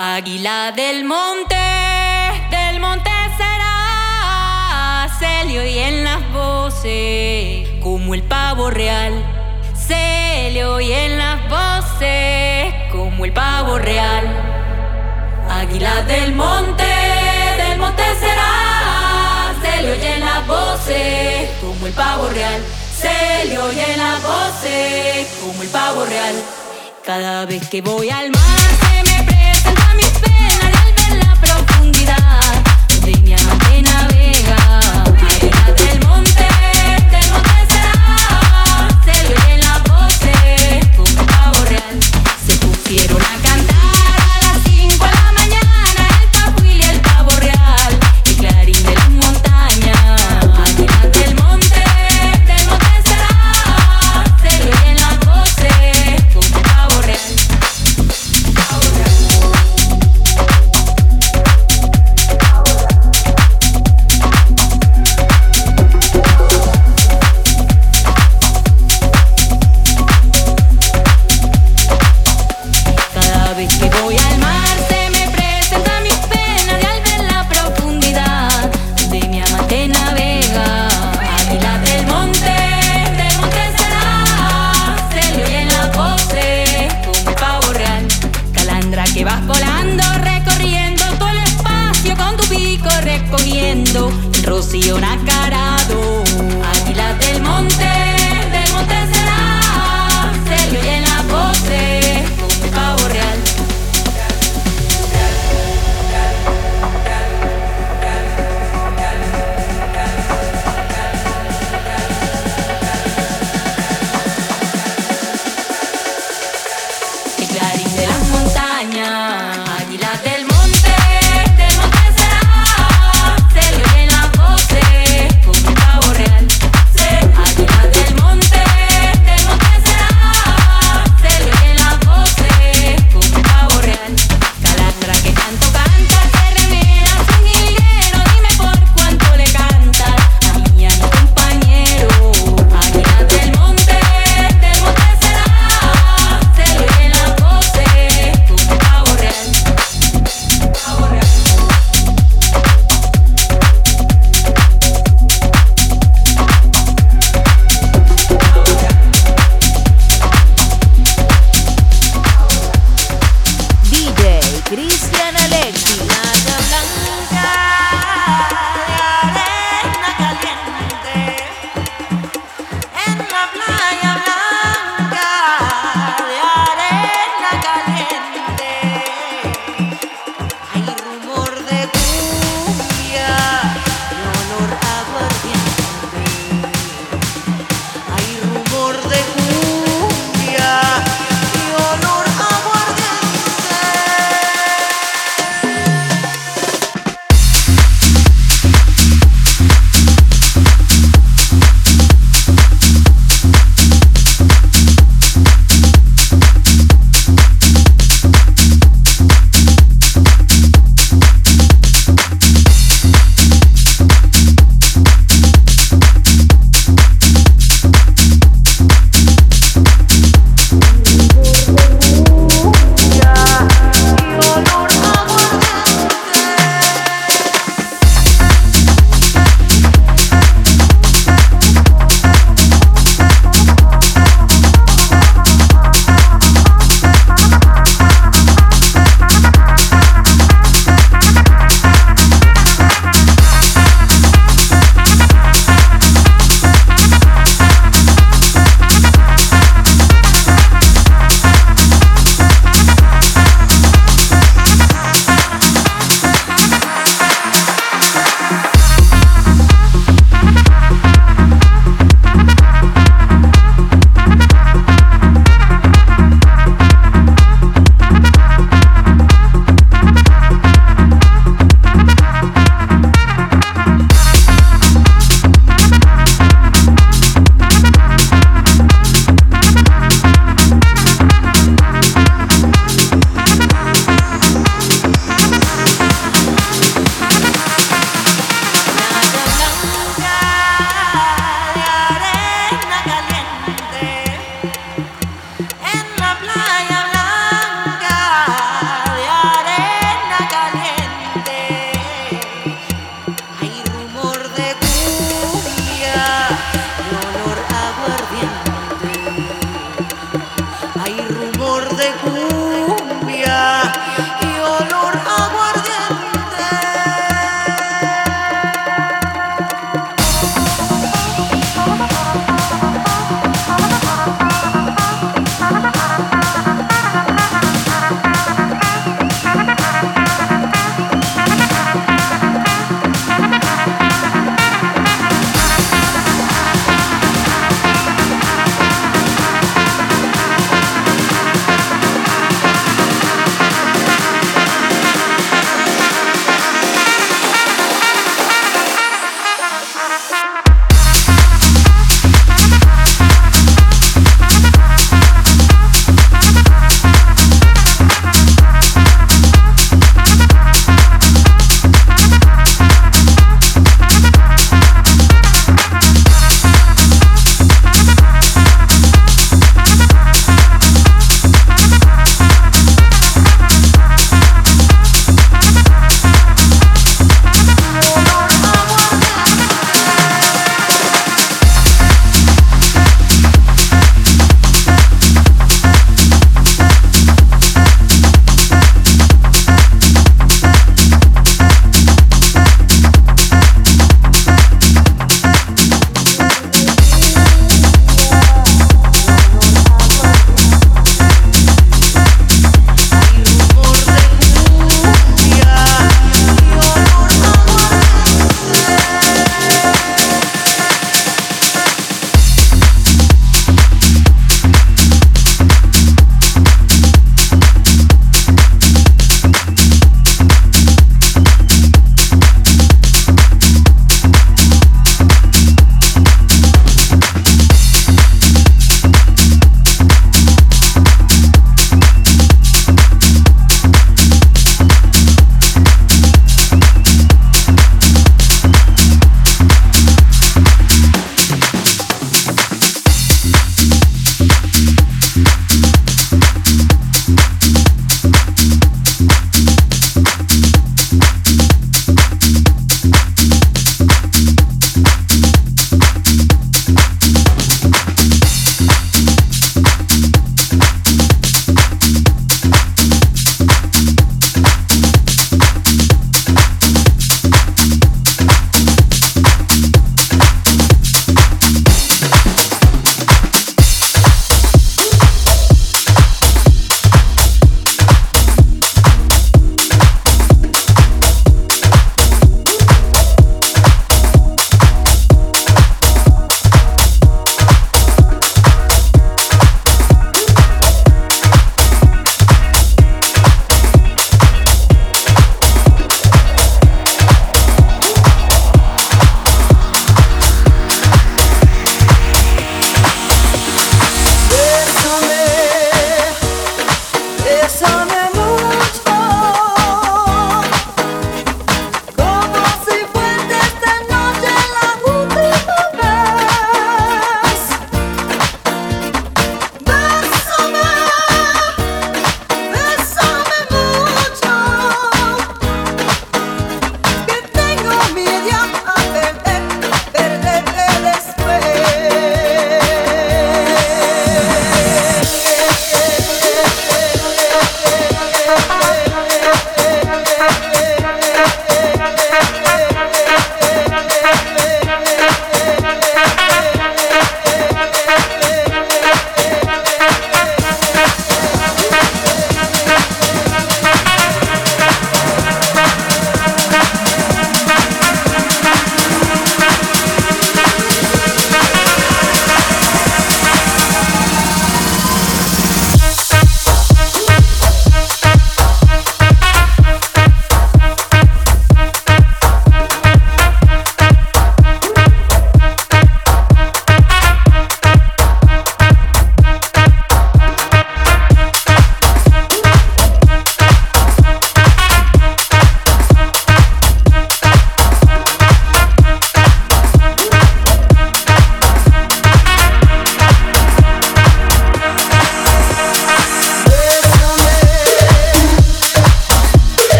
Águila del monte, del monte será, se le oyen las voces, como el pavo real. Se le oyen las voces, como el pavo real. Águila del monte, del monte será, se le oyen las voces, como el pavo real. Se le oyen las voces, como el pavo real. Cada vez que voy al mar, quiero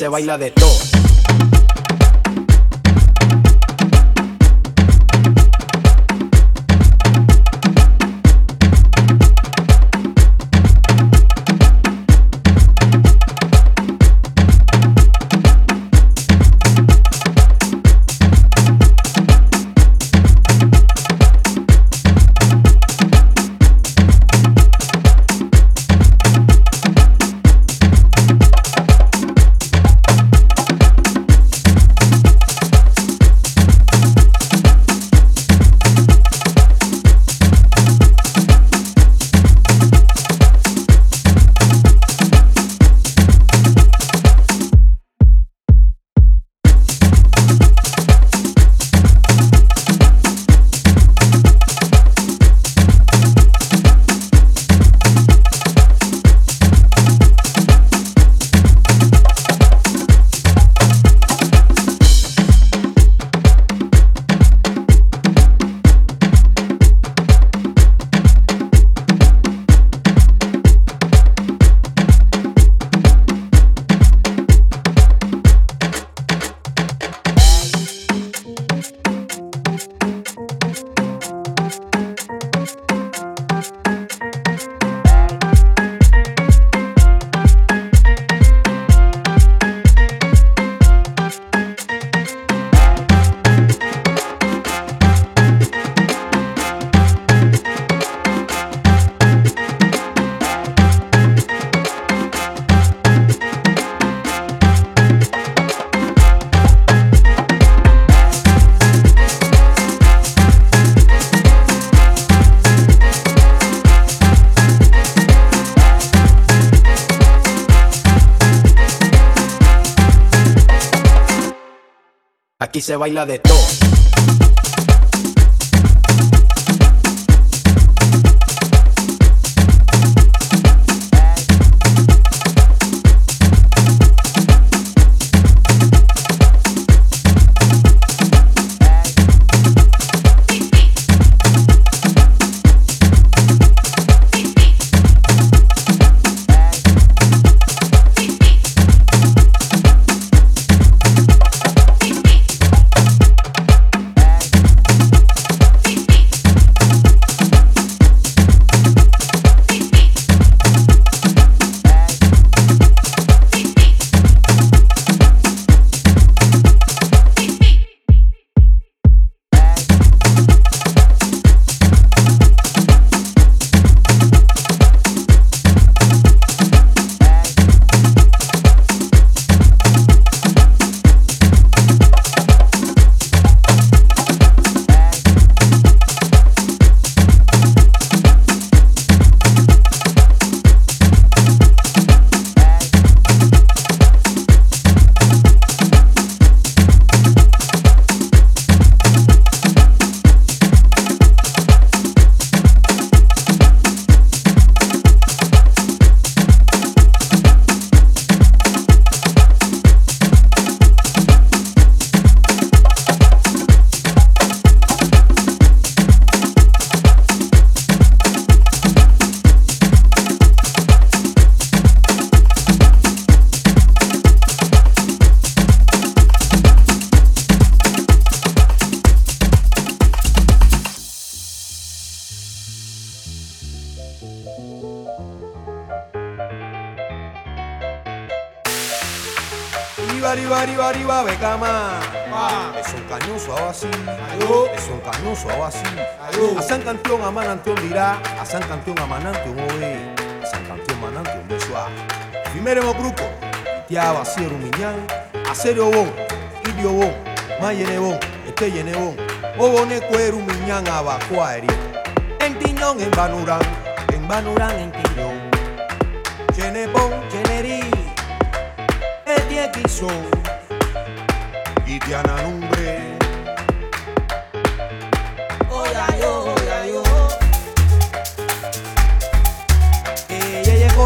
se baila de Aquí se baila de todo.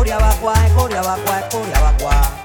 Coria Bacuá, Coria Bacuá, Coria Bacuá.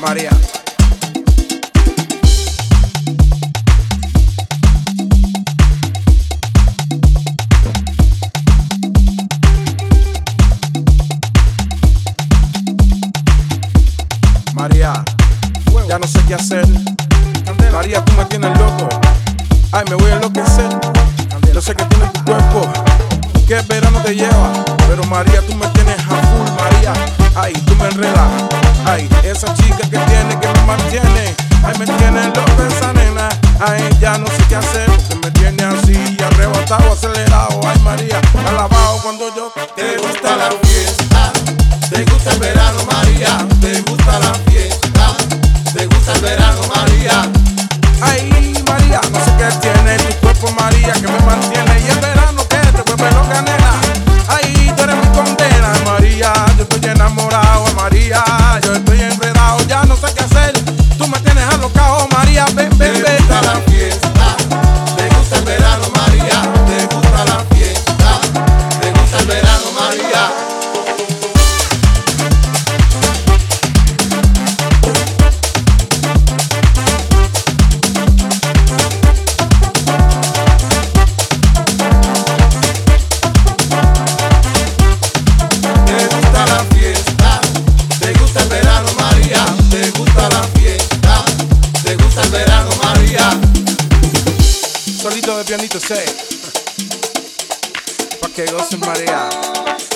María. solito de pianito, sé. Pa' que gocen marea.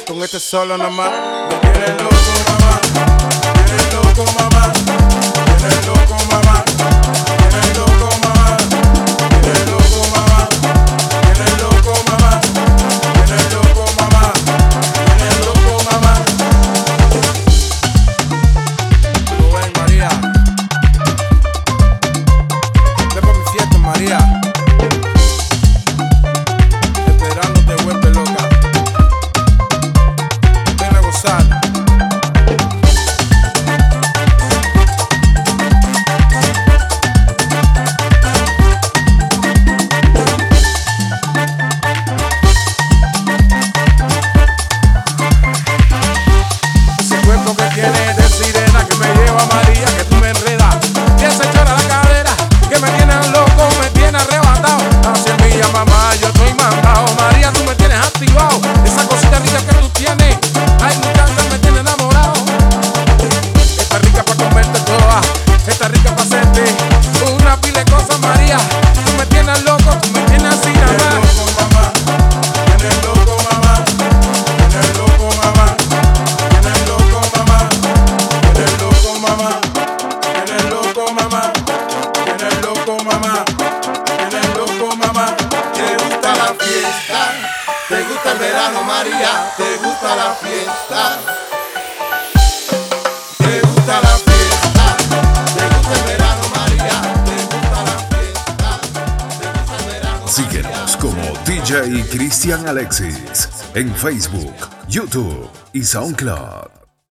Con este solo nomás. Lo tienes loco, mamá. Lo tienes loco, mamá. En Facebook, YouTube y SoundCloud.